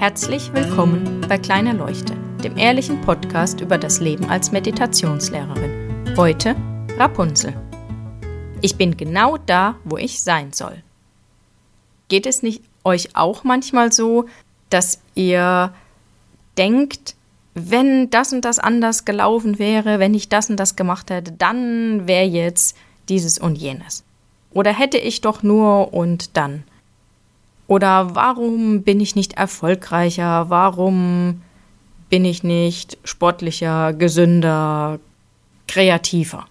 Herzlich willkommen bei Kleine Leuchte, dem ehrlichen Podcast über das Leben als Meditationslehrerin. Heute Rapunzel. Ich bin genau da, wo ich sein soll. Geht es nicht euch auch manchmal so, dass ihr denkt, wenn das und das anders gelaufen wäre, wenn ich das und das gemacht hätte, dann wäre jetzt dieses und jenes. Oder hätte ich doch nur und dann. Oder warum bin ich nicht erfolgreicher? Warum bin ich nicht sportlicher, gesünder, kreativer?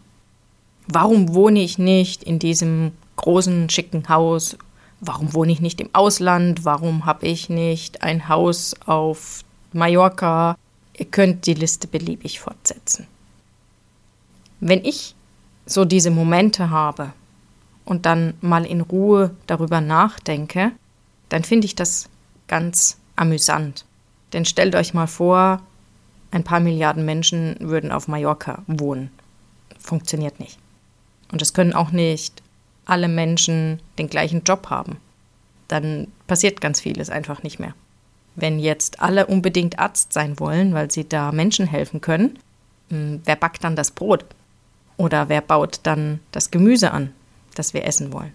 Warum wohne ich nicht in diesem großen, schicken Haus? Warum wohne ich nicht im Ausland? Warum habe ich nicht ein Haus auf Mallorca? Ihr könnt die Liste beliebig fortsetzen. Wenn ich so diese Momente habe und dann mal in Ruhe darüber nachdenke, dann finde ich das ganz amüsant. Denn stellt euch mal vor, ein paar Milliarden Menschen würden auf Mallorca wohnen. Funktioniert nicht. Und es können auch nicht alle Menschen den gleichen Job haben. Dann passiert ganz vieles einfach nicht mehr. Wenn jetzt alle unbedingt Arzt sein wollen, weil sie da Menschen helfen können, hm, wer backt dann das Brot? Oder wer baut dann das Gemüse an, das wir essen wollen?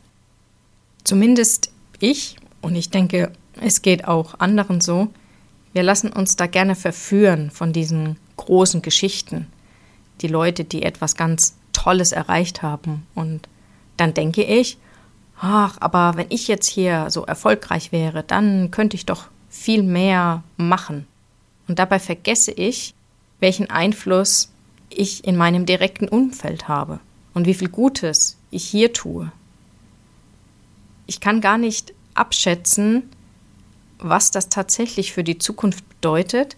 Zumindest ich und ich denke, es geht auch anderen so. Wir lassen uns da gerne verführen von diesen großen Geschichten. Die Leute, die etwas ganz Tolles erreicht haben. Und dann denke ich, ach, aber wenn ich jetzt hier so erfolgreich wäre, dann könnte ich doch viel mehr machen. Und dabei vergesse ich, welchen Einfluss ich in meinem direkten Umfeld habe und wie viel Gutes ich hier tue. Ich kann gar nicht abschätzen, was das tatsächlich für die Zukunft bedeutet,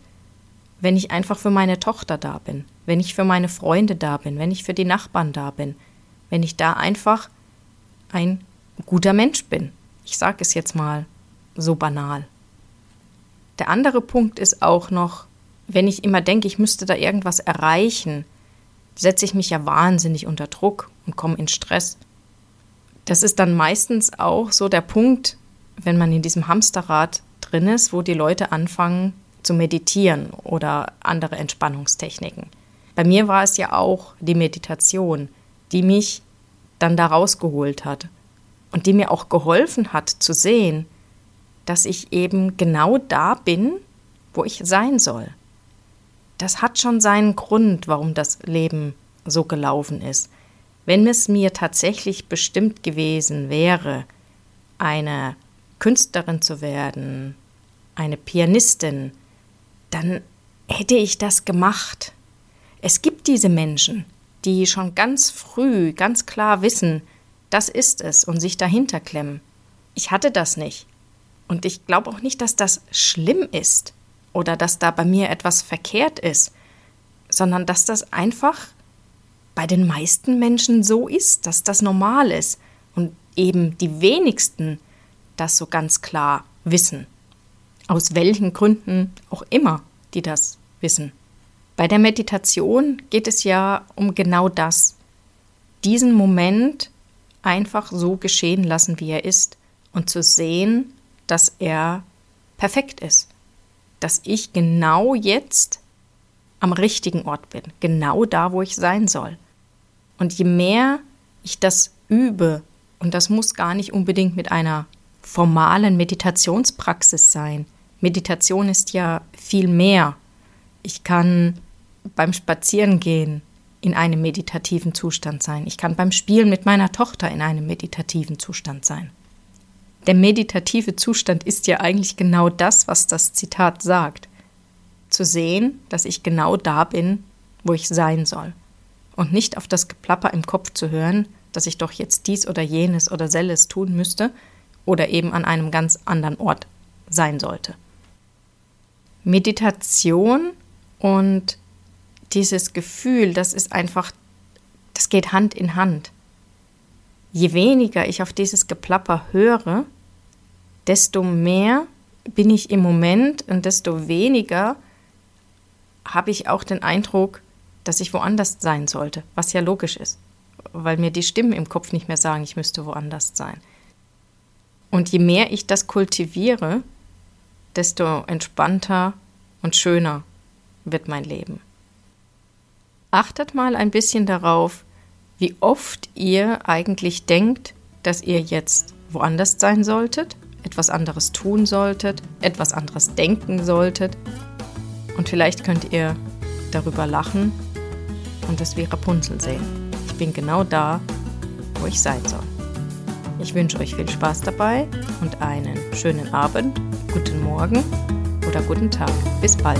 wenn ich einfach für meine Tochter da bin, wenn ich für meine Freunde da bin, wenn ich für die Nachbarn da bin, wenn ich da einfach ein guter Mensch bin. Ich sage es jetzt mal so banal. Der andere Punkt ist auch noch, wenn ich immer denke, ich müsste da irgendwas erreichen, setze ich mich ja wahnsinnig unter Druck und komme in Stress. Das ist dann meistens auch so der Punkt, wenn man in diesem Hamsterrad drin ist, wo die Leute anfangen zu meditieren oder andere Entspannungstechniken. Bei mir war es ja auch die Meditation, die mich dann da rausgeholt hat und die mir auch geholfen hat zu sehen, dass ich eben genau da bin, wo ich sein soll. Das hat schon seinen Grund, warum das Leben so gelaufen ist. Wenn es mir tatsächlich bestimmt gewesen wäre, eine Künstlerin zu werden, eine Pianistin, dann hätte ich das gemacht. Es gibt diese Menschen, die schon ganz früh ganz klar wissen, das ist es und sich dahinter klemmen. Ich hatte das nicht. Und ich glaube auch nicht, dass das schlimm ist oder dass da bei mir etwas verkehrt ist, sondern dass das einfach bei den meisten Menschen so ist, dass das normal ist und eben die wenigsten das so ganz klar wissen. Aus welchen Gründen auch immer die das wissen. Bei der Meditation geht es ja um genau das. Diesen Moment einfach so geschehen lassen, wie er ist und zu sehen, dass er perfekt ist. Dass ich genau jetzt am richtigen Ort bin, genau da, wo ich sein soll. Und je mehr ich das übe, und das muss gar nicht unbedingt mit einer formalen Meditationspraxis sein. Meditation ist ja viel mehr. Ich kann beim Spazierengehen in einem meditativen Zustand sein. Ich kann beim Spielen mit meiner Tochter in einem meditativen Zustand sein. Der meditative Zustand ist ja eigentlich genau das, was das Zitat sagt. Zu sehen, dass ich genau da bin, wo ich sein soll. Und nicht auf das Geplapper im Kopf zu hören, dass ich doch jetzt dies oder jenes oder selles tun müsste, oder eben an einem ganz anderen Ort sein sollte. Meditation und dieses Gefühl, das ist einfach, das geht Hand in Hand. Je weniger ich auf dieses Geplapper höre, desto mehr bin ich im Moment und desto weniger habe ich auch den Eindruck, dass ich woanders sein sollte, was ja logisch ist, weil mir die Stimmen im Kopf nicht mehr sagen, ich müsste woanders sein. Und je mehr ich das kultiviere, desto entspannter und schöner wird mein Leben. Achtet mal ein bisschen darauf, wie oft ihr eigentlich denkt, dass ihr jetzt woanders sein solltet, etwas anderes tun solltet, etwas anderes denken solltet. Und vielleicht könnt ihr darüber lachen und es wie Rapunzel sehen. Ich bin genau da, wo ich sein soll. Ich wünsche euch viel Spaß dabei und einen schönen Abend, guten Morgen oder guten Tag. Bis bald.